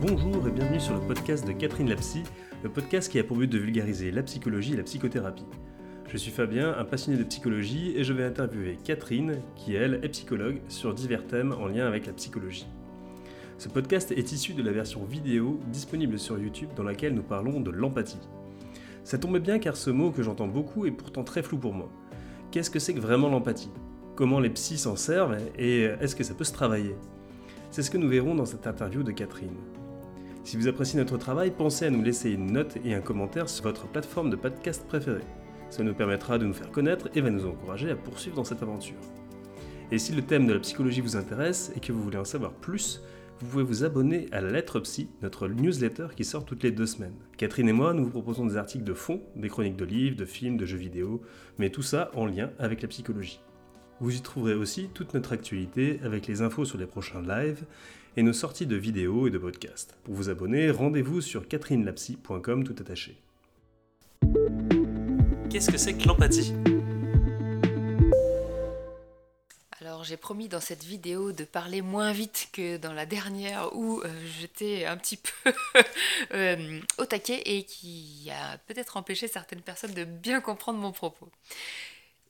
Bonjour et bienvenue sur le podcast de Catherine Lapsy, le podcast qui a pour but de vulgariser la psychologie et la psychothérapie. Je suis Fabien, un passionné de psychologie, et je vais interviewer Catherine, qui elle est psychologue, sur divers thèmes en lien avec la psychologie. Ce podcast est issu de la version vidéo disponible sur YouTube dans laquelle nous parlons de l'empathie. Ça tombe bien car ce mot que j'entends beaucoup est pourtant très flou pour moi. Qu'est-ce que c'est que vraiment l'empathie? Comment les psys s'en servent et est-ce que ça peut se travailler? C'est ce que nous verrons dans cette interview de Catherine. Si vous appréciez notre travail, pensez à nous laisser une note et un commentaire sur votre plateforme de podcast préférée. Ça nous permettra de nous faire connaître et va nous encourager à poursuivre dans cette aventure. Et si le thème de la psychologie vous intéresse et que vous voulez en savoir plus, vous pouvez vous abonner à la Lettre Psy, notre newsletter qui sort toutes les deux semaines. Catherine et moi, nous vous proposons des articles de fond, des chroniques de livres, de films, de jeux vidéo, mais tout ça en lien avec la psychologie. Vous y trouverez aussi toute notre actualité avec les infos sur les prochains lives et nos sorties de vidéos et de podcasts. Pour vous abonner, rendez-vous sur catherinelapsy.com tout attaché. Qu'est-ce que c'est que l'empathie? Alors j'ai promis dans cette vidéo de parler moins vite que dans la dernière où euh, j'étais un petit peu euh, au taquet et qui a peut-être empêché certaines personnes de bien comprendre mon propos.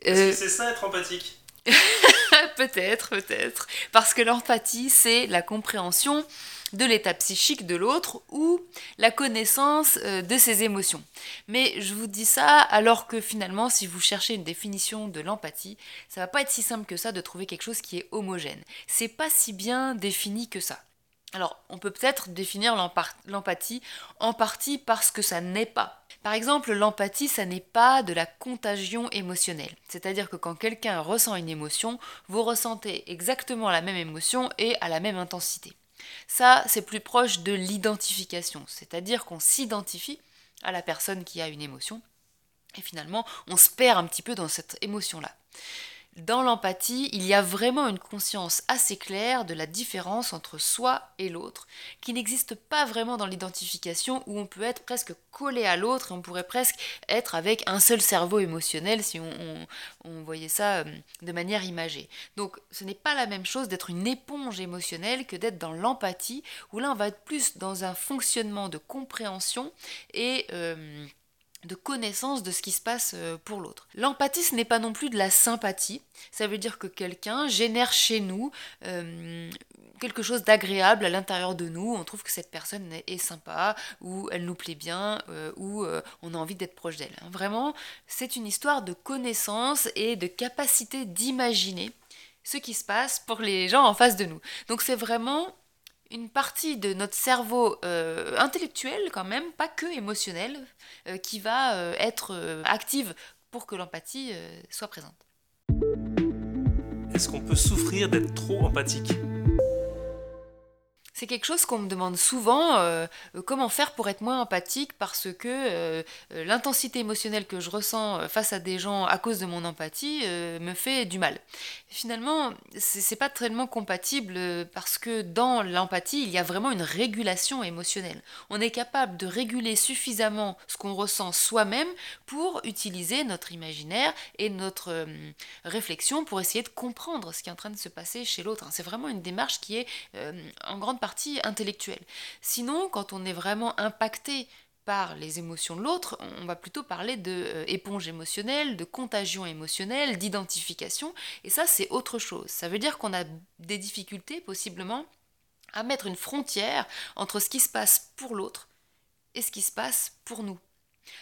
Est-ce que c'est ça être empathique? peut-être, peut-être. Parce que l'empathie, c'est la compréhension de l'état psychique de l'autre ou la connaissance euh, de ses émotions. Mais je vous dis ça alors que finalement, si vous cherchez une définition de l'empathie, ça va pas être si simple que ça de trouver quelque chose qui est homogène. C'est pas si bien défini que ça. Alors, on peut peut-être définir l'empathie en partie parce que ça n'est pas. Par exemple, l'empathie, ça n'est pas de la contagion émotionnelle. C'est-à-dire que quand quelqu'un ressent une émotion, vous ressentez exactement la même émotion et à la même intensité. Ça, c'est plus proche de l'identification, c'est-à-dire qu'on s'identifie à la personne qui a une émotion et finalement, on se perd un petit peu dans cette émotion-là. Dans l'empathie, il y a vraiment une conscience assez claire de la différence entre soi et l'autre, qui n'existe pas vraiment dans l'identification, où on peut être presque collé à l'autre et on pourrait presque être avec un seul cerveau émotionnel si on, voyait ça euh, de manière imagée. Donc ce n'est pas la même chose d'être une éponge émotionnelle que d'être dans l'empathie, où là on va être plus dans un fonctionnement de compréhension et... Euh, de connaissance de ce qui se passe euh, pour l'autre. L'empathie, ce n'est pas non plus de la sympathie. Ça veut dire que quelqu'un génère chez nous euh, quelque chose d'agréable à l'intérieur de nous. On trouve que cette personne est sympa, ou elle nous plaît bien, euh, ou on a envie d'être proche d'elle. Hein. Vraiment, c'est une histoire de connaissance et de capacité d'imaginer ce qui se passe pour les gens en face de nous. Donc c'est vraiment une partie de notre cerveau euh, intellectuel quand même, pas que émotionnel, euh, qui va euh, être active pour que l'empathie soit présente. Est-ce qu'on peut souffrir d'être trop empathique? C'est quelque chose qu'on me demande souvent, euh, euh, comment faire pour être moins empathique parce que euh, l'intensité émotionnelle que je ressens face à des gens à cause de mon empathie me fait du mal. Finalement, c'est pas tellement compatible parce que dans l'empathie, il y a vraiment une régulation émotionnelle. On est capable de réguler suffisamment ce qu'on ressent soi-même pour utiliser notre imaginaire et notre réflexion pour essayer de comprendre ce qui est en train de se passer chez l'autre. C'est vraiment une démarche qui est en grande partie intellectuelle. Sinon, quand on est vraiment impacté par les émotions de l'autre, on va plutôt parler de euh, émotionnelle, de contagion émotionnelle, d'identification, et ça c'est autre chose. Ça veut dire qu'on a des difficultés possiblement à mettre une frontière entre ce qui se passe pour l'autre et ce qui se passe pour nous.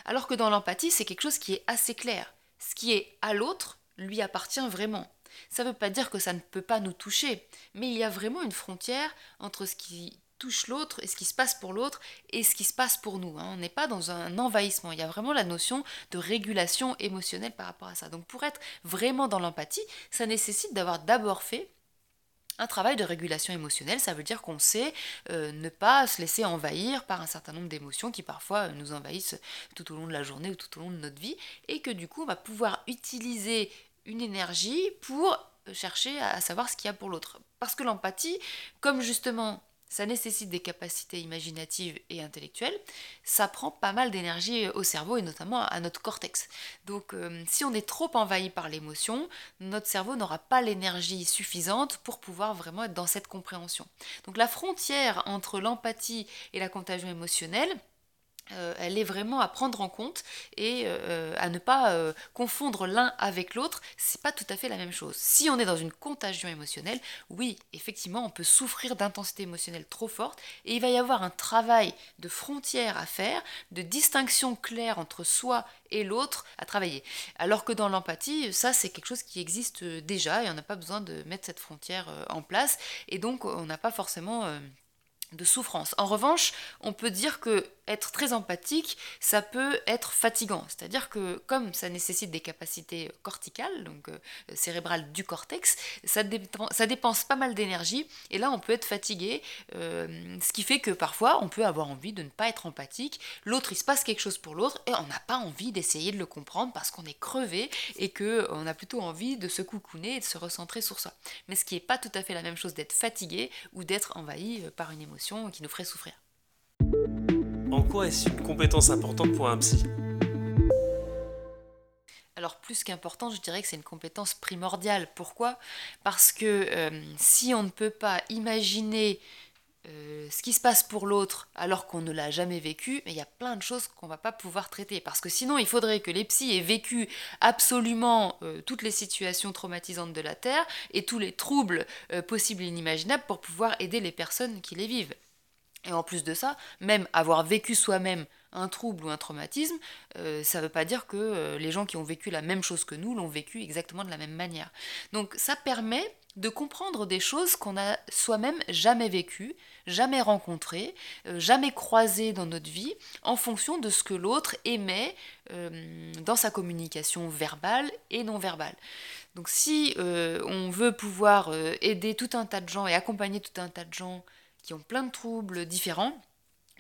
Alors que dans l'empathie, c'est quelque chose qui est assez clair. Ce qui est à l'autre lui appartient vraiment. Ça ne veut pas dire que ça ne peut pas nous toucher, mais il y a vraiment une frontière entre ce qui touche l'autre et ce qui se passe pour l'autre et ce qui se passe pour nous. Hein. On n'est pas dans un envahissement, il y a vraiment la notion de régulation émotionnelle par rapport à ça. Donc pour être vraiment dans l'empathie, ça nécessite d'avoir d'abord fait un travail de régulation émotionnelle, ça veut dire qu'on sait euh, ne pas se laisser envahir par un certain nombre d'émotions qui parfois nous envahissent tout au long de la journée ou tout au long de notre vie, et que du coup on va pouvoir utiliser une énergie pour chercher à savoir ce qu'il y a pour l'autre. Parce que l'empathie, comme justement ça nécessite des capacités imaginatives et intellectuelles, ça prend pas mal d'énergie au cerveau et notamment à notre cortex. Donc euh, si on est trop envahi par l'émotion, notre cerveau n'aura pas l'énergie suffisante pour pouvoir vraiment être dans cette compréhension. Donc la frontière entre l'empathie et la contagion émotionnelle, euh, elle est vraiment à prendre en compte et euh, à ne pas euh, confondre l'un avec l'autre. C'est pas tout à fait la même chose. Si on est dans une contagion émotionnelle, oui, effectivement, on peut souffrir d'intensité émotionnelle trop forte et il va y avoir un travail de frontière à faire, de distinction claire entre soi et l'autre à travailler. Alors que dans l'empathie, ça c'est quelque chose qui existe déjà et on n'a pas besoin de mettre cette frontière en place et donc on n'a pas forcément de souffrance. En revanche, on peut dire que être très empathique, ça peut être fatigant. C'est-à-dire que comme ça nécessite des capacités corticales, donc euh, cérébrales du cortex, ça, dépense pas mal d'énergie et là on peut être fatigué, euh, ce qui fait que parfois on peut avoir envie de ne pas être empathique. L'autre il se passe quelque chose pour l'autre et on n'a pas envie d'essayer de le comprendre parce qu'on est crevé et que on a plutôt envie de se coucouner et de se recentrer sur soi. Mais ce qui n'est pas tout à fait la même chose d'être fatigué ou d'être envahi euh, par une émotion qui nous ferait souffrir. En quoi est-ce une compétence importante pour un psy? Alors plus qu'important, je dirais que c'est une compétence primordiale. Pourquoi? Parce que euh, si on ne peut pas imaginer euh, ce qui se passe pour l'autre alors qu'on ne l'a jamais vécu, il y a plein de choses qu'on va pas pouvoir traiter. Parce que sinon, il faudrait que les psys aient vécu absolument euh, toutes les situations traumatisantes de la Terre et tous les troubles possibles et inimaginables pour pouvoir aider les personnes qui les vivent. Et en plus de ça, même avoir vécu soi-même un trouble ou un traumatisme, ça ne veut pas dire que les gens qui ont vécu la même chose que nous l'ont vécu exactement de la même manière. Donc ça permet de comprendre des choses qu'on a soi-même jamais vécues, jamais rencontrées, euh, jamais croisées dans notre vie, en fonction de ce que l'autre émet euh, dans sa communication verbale et non verbale. Donc si euh, on veut pouvoir aider tout un tas de gens et accompagner tout un tas de gens qui ont plein de troubles différents,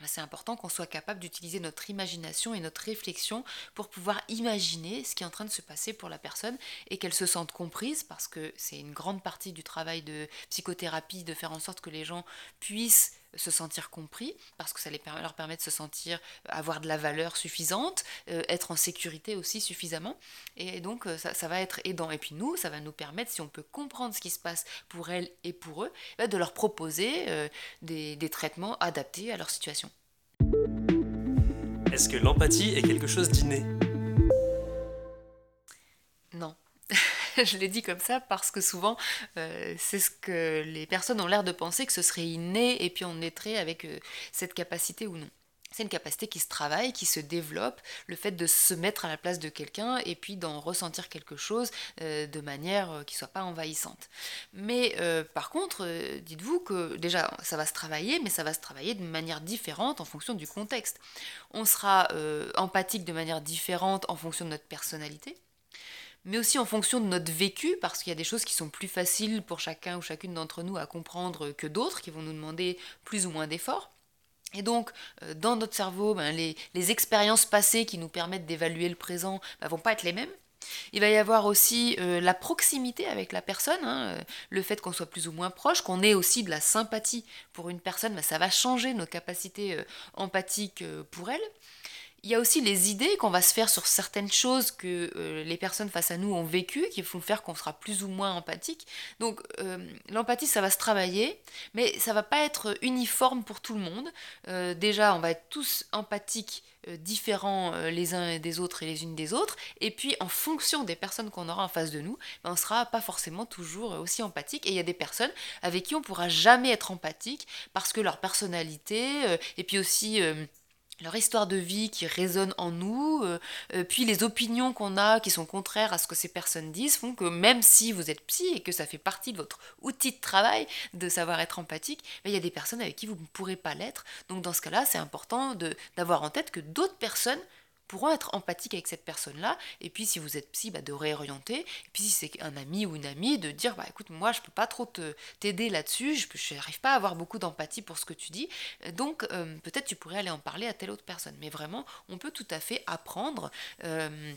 c'est important qu'on soit capable d'utiliser notre imagination et notre réflexion pour pouvoir imaginer ce qui est en train de se passer pour la personne et qu'elle se sente comprise parce que c'est une grande partie du travail de psychothérapie de faire en sorte que les gens puissent se sentir compris parce que ça leur permet de se sentir euh, avoir de la valeur suffisante, euh, être en sécurité aussi suffisamment. Et donc euh, ça, va être aidant. Et puis nous ça va nous permettre si on peut comprendre ce qui se passe pour elles et pour eux bah, de leur proposer des traitements adaptés à leur situation. Est-ce que l'empathie est quelque chose d'inné? je l'ai dit comme ça parce que souvent, euh, c'est ce que les personnes ont l'air de penser que ce serait inné et puis on naîtrait avec euh, cette capacité ou non. C'est une capacité qui se travaille, qui se développe, le fait de se mettre à la place de quelqu'un et puis d'en ressentir quelque chose euh, de manière qui ne soit pas envahissante. Mais par contre, dites-vous que déjà, ça va se travailler, mais ça va se travailler de manière différente en fonction du contexte. On sera empathique de manière différente en fonction de notre personnalité mais aussi en fonction de notre vécu, parce qu'il y a des choses qui sont plus faciles pour chacun ou chacune d'entre nous à comprendre que d'autres, qui vont nous demander plus ou moins d'efforts. Et donc, euh, dans notre cerveau, ben, les, expériences passées qui nous permettent d'évaluer le présent ne ben, vont pas être les mêmes. Il va y avoir aussi euh, la proximité avec la personne, hein, euh, le fait qu'on soit plus ou moins proche, qu'on ait aussi de la sympathie pour une personne, ben, ça va changer nos capacités empathiques pour elle. Il y a aussi les idées qu'on va se faire sur certaines choses que euh, les personnes face à nous ont vécues, qui font faire qu'on sera plus ou moins empathique. Donc euh, l'empathie, ça va se travailler, mais ça va pas être uniforme pour tout le monde. Euh, déjà, on va être tous empathiques, différents les uns des autres et les unes des autres. Et puis, en fonction des personnes qu'on aura en face de nous, ben, on sera pas forcément toujours aussi empathique. Et il y a des personnes avec qui on pourra jamais être empathique parce que leur personnalité, et puis aussi leur histoire de vie qui résonne en nous, euh, euh, puis les opinions qu'on a qui sont contraires à ce que ces personnes disent font que même si vous êtes psy et que ça fait partie de votre outil de travail de savoir être empathique, ben, il y a des personnes avec qui vous ne pourrez pas l'être. Donc dans ce cas-là, c'est important d'avoir en tête que d'autres personnes pourront être empathiques avec cette personne-là. Et puis si vous êtes psy, bah, de réorienter. Et puis si c'est un ami ou une amie, de dire bah écoute, moi je peux pas trop t'aider là-dessus, je n'arrive pas à avoir beaucoup d'empathie pour ce que tu dis. Donc euh, peut-être tu pourrais aller en parler à telle autre personne. Mais vraiment, on peut tout à fait apprendre. Euh,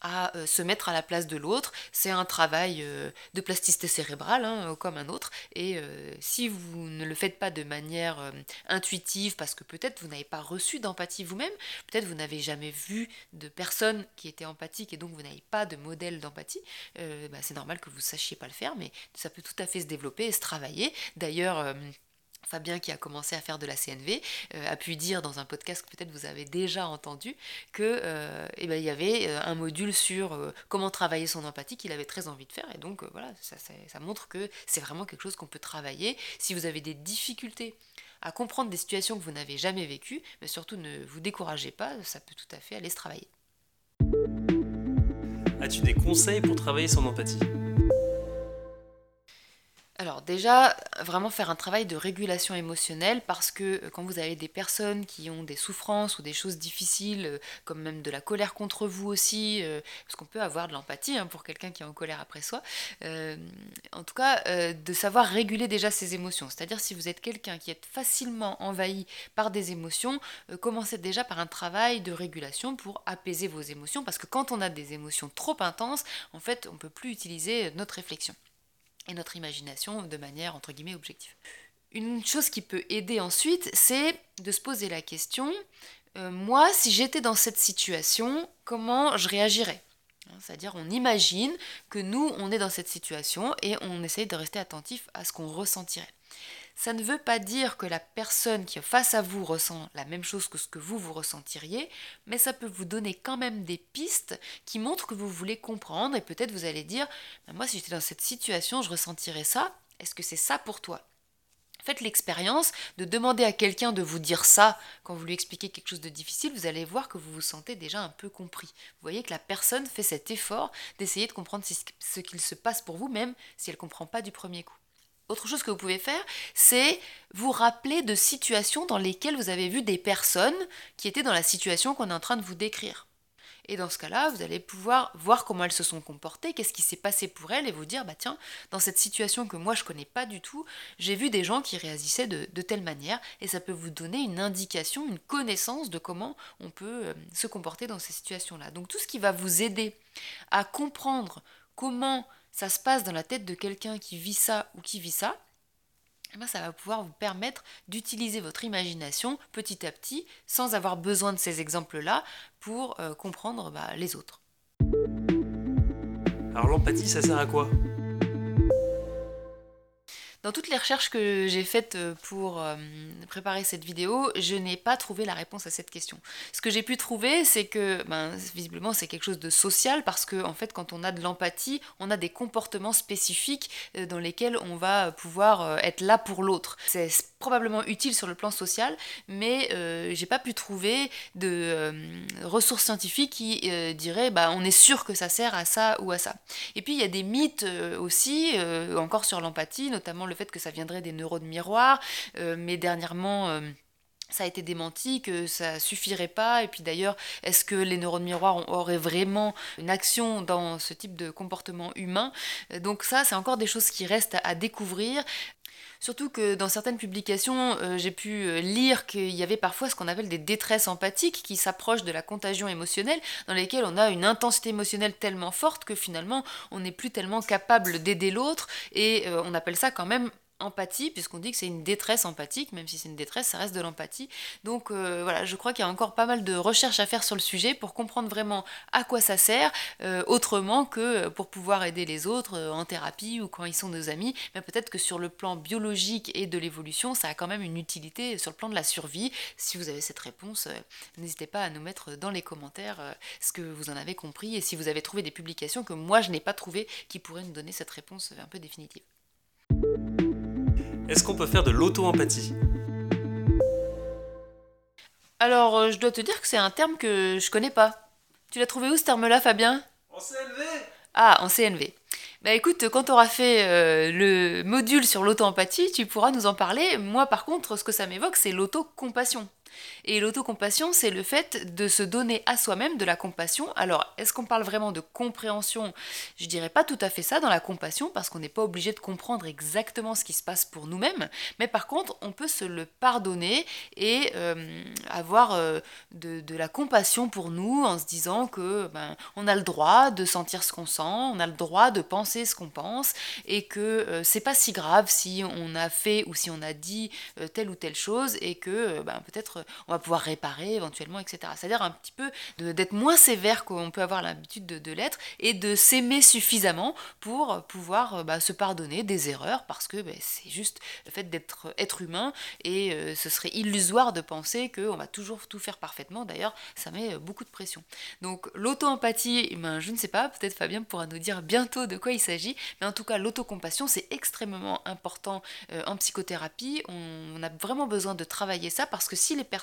à euh, se mettre à la place de l'autre. C'est un travail euh, de plasticité cérébrale, hein, comme un autre. Et euh, si vous ne le faites pas de manière intuitive, parce que peut-être vous n'avez pas reçu d'empathie vous-même, peut-être vous n'avez jamais vu de personne qui était empathique et donc vous n'avez pas de modèle d'empathie, bah, c'est normal que vous ne sachiez pas le faire, mais ça peut tout à fait se développer et se travailler. D'ailleurs, Fabien, qui a commencé à faire de la CNV, euh, a pu dire dans un podcast que peut-être vous avez déjà entendu que euh, eh ben, il y avait euh, un module sur comment travailler son empathie qu'il avait très envie de faire. Et donc voilà, ça, ça, montre que c'est vraiment quelque chose qu'on peut travailler. Si vous avez des difficultés à comprendre des situations que vous n'avez jamais vécues, mais surtout ne vous découragez pas, ça peut tout à fait aller se travailler. As-tu des conseils pour travailler son empathie? Déjà, vraiment faire un travail de régulation émotionnelle parce que euh, quand vous avez des personnes qui ont des souffrances ou des choses difficiles, euh, comme même de la colère contre vous aussi, euh, parce qu'on peut avoir de l'empathie hein, pour quelqu'un qui est en colère après soi, en tout cas de savoir réguler déjà ses émotions. C'est-à-dire si vous êtes quelqu'un qui est facilement envahi par des émotions, commencez déjà par un travail de régulation pour apaiser vos émotions parce que quand on a des émotions trop intenses, en fait on ne peut plus utiliser notre réflexion et notre imagination de manière entre guillemets objective. Une chose qui peut aider ensuite, c'est de se poser la question, euh, moi, si j'étais dans cette situation, comment je réagirais? Hein, c'est-à-dire on imagine que nous, on est dans cette situation et on essaye de rester attentif à ce qu'on ressentirait. Ça ne veut pas dire que la personne qui est face à vous ressent la même chose que ce que vous, vous ressentiriez, mais ça peut vous donner quand même des pistes qui montrent que vous voulez comprendre et peut-être vous allez dire, ben moi si j'étais dans cette situation, je ressentirais ça, est-ce que c'est ça pour toi? Faites l'expérience de demander à quelqu'un de vous dire ça quand vous lui expliquez quelque chose de difficile, vous allez voir que vous vous sentez déjà un peu compris. Vous voyez que la personne fait cet effort d'essayer de comprendre ce qu'il se passe pour vous, même si elle ne comprend pas du premier coup. Autre chose que vous pouvez faire, c'est vous rappeler de situations dans lesquelles vous avez vu des personnes qui étaient dans la situation qu'on est en train de vous décrire. Et dans ce cas-là, vous allez pouvoir voir comment elles se sont comportées, qu'est-ce qui s'est passé pour elles, et vous dire, bah tiens, dans cette situation que moi je connais pas du tout, j'ai vu des gens qui réagissaient de, telle manière, et ça peut vous donner une indication, une connaissance de comment on peut euh, se comporter dans ces situations-là. Donc tout ce qui va vous aider à comprendre comment ça se passe dans la tête de quelqu'un qui vit ça ou qui vit ça, eh ben, ça va pouvoir vous permettre d'utiliser votre imagination petit à petit sans avoir besoin de ces exemples-là pour euh, comprendre bah, les autres. Alors l'empathie, ça sert à quoi? Dans toutes les recherches que j'ai faites euh, pour euh, préparer cette vidéo, je n'ai pas trouvé la réponse à cette question. Ce que j'ai pu trouver, c'est que ben, visiblement c'est quelque chose de social parce que en fait quand on a de l'empathie, on a des comportements spécifiques euh, dans lesquels on va pouvoir être là pour l'autre. C'est probablement utile sur le plan social, mais j'ai pas pu trouver de ressources scientifiques qui diraient bah on est sûr que ça sert à ça ou à ça. Et puis il y a des mythes aussi, encore sur l'empathie, notamment le fait que ça viendrait des neurones miroirs, euh, mais dernièrement euh, ça a été démenti, que ça suffirait pas. Et puis d'ailleurs, est-ce que les neurones miroirs auraient vraiment une action dans ce type de comportement humain? Euh, Donc ça, c'est encore des choses qui restent à découvrir. Surtout que dans certaines publications, j'ai pu lire qu'il y avait parfois ce qu'on appelle des détresses empathiques qui s'approchent de la contagion émotionnelle, dans lesquelles on a une intensité émotionnelle tellement forte que finalement on n'est plus tellement capable d'aider l'autre, et on appelle ça quand même empathie, puisqu'on dit que c'est une détresse empathique, même si c'est une détresse, ça reste de l'empathie. Donc euh, voilà, je crois qu'il y a encore pas mal de recherches à faire sur le sujet pour comprendre vraiment à quoi ça sert, euh, autrement que pour pouvoir aider les autres euh, en thérapie ou quand ils sont nos amis. Mais peut-être que sur le plan biologique et de l'évolution, ça a quand même une utilité sur le plan de la survie. Si vous avez cette réponse, n'hésitez pas à nous mettre dans les commentaires ce que vous en avez compris et si vous avez trouvé des publications que moi je n'ai pas trouvées qui pourraient nous donner cette réponse un peu définitive. Est-ce qu'on peut faire de l'auto-empathie Alors, euh, je dois te dire que c'est un terme que je connais pas. Tu l'as trouvé où ce terme-là, Fabien? En CNV Ah, en CNV. Bah écoute, quand tu auras fait euh, le module sur l'auto-empathie, tu pourras nous en parler. Moi, par contre, ce que ça m'évoque, c'est l'auto-compassion. Et l'autocompassion, c'est le fait de se donner à soi-même de la compassion. Alors, est-ce qu'on parle vraiment de compréhension? Je dirais pas tout à fait ça dans la compassion, parce qu'on n'est pas obligé de comprendre exactement ce qui se passe pour nous-mêmes, mais par contre, on peut se le pardonner et euh, avoir euh, de, la compassion pour nous en se disant que ben, on a le droit de sentir ce qu'on sent, on a le droit de penser ce qu'on pense, et que euh, c'est pas si grave si on a fait ou si on a dit telle ou telle chose, et que ben, peut-être on va pouvoir réparer éventuellement, etc. C'est-à-dire un petit peu d'être moins sévère qu'on peut avoir l'habitude de, l'être, et de s'aimer suffisamment pour pouvoir bah, se pardonner des erreurs, parce que bah, c'est juste le fait d'être être humain, et euh, ce serait illusoire de penser qu'on va toujours tout faire parfaitement. D'ailleurs, ça met euh, beaucoup de pression. Donc l'auto-empathie, ben, je ne sais pas, peut-être Fabien pourra nous dire bientôt de quoi il s'agit, mais en tout cas l'autocompassion, c'est extrêmement important euh, en psychothérapie. On, a vraiment besoin de travailler ça, parce que si les personnes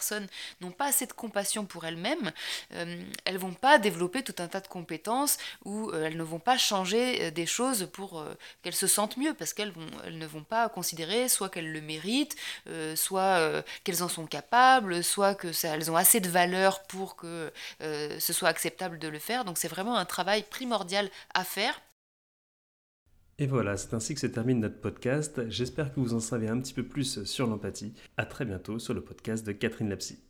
n'ont pas assez de compassion pour elles-mêmes, elles vont pas développer tout un tas de compétences ou elles ne vont pas changer des choses pour qu'elles se sentent mieux, parce qu'elles elles ne vont pas considérer soit qu'elles le méritent, euh, soit euh, qu'elles en sont capables, soit que ça, elles ont assez de valeur pour que euh, ce soit acceptable de le faire. Donc c'est vraiment un travail primordial à faire. Et voilà, c'est ainsi que se termine notre podcast. J'espère que vous en savez un petit peu plus sur l'empathie. À très bientôt sur le podcast de Catherine Lapsy.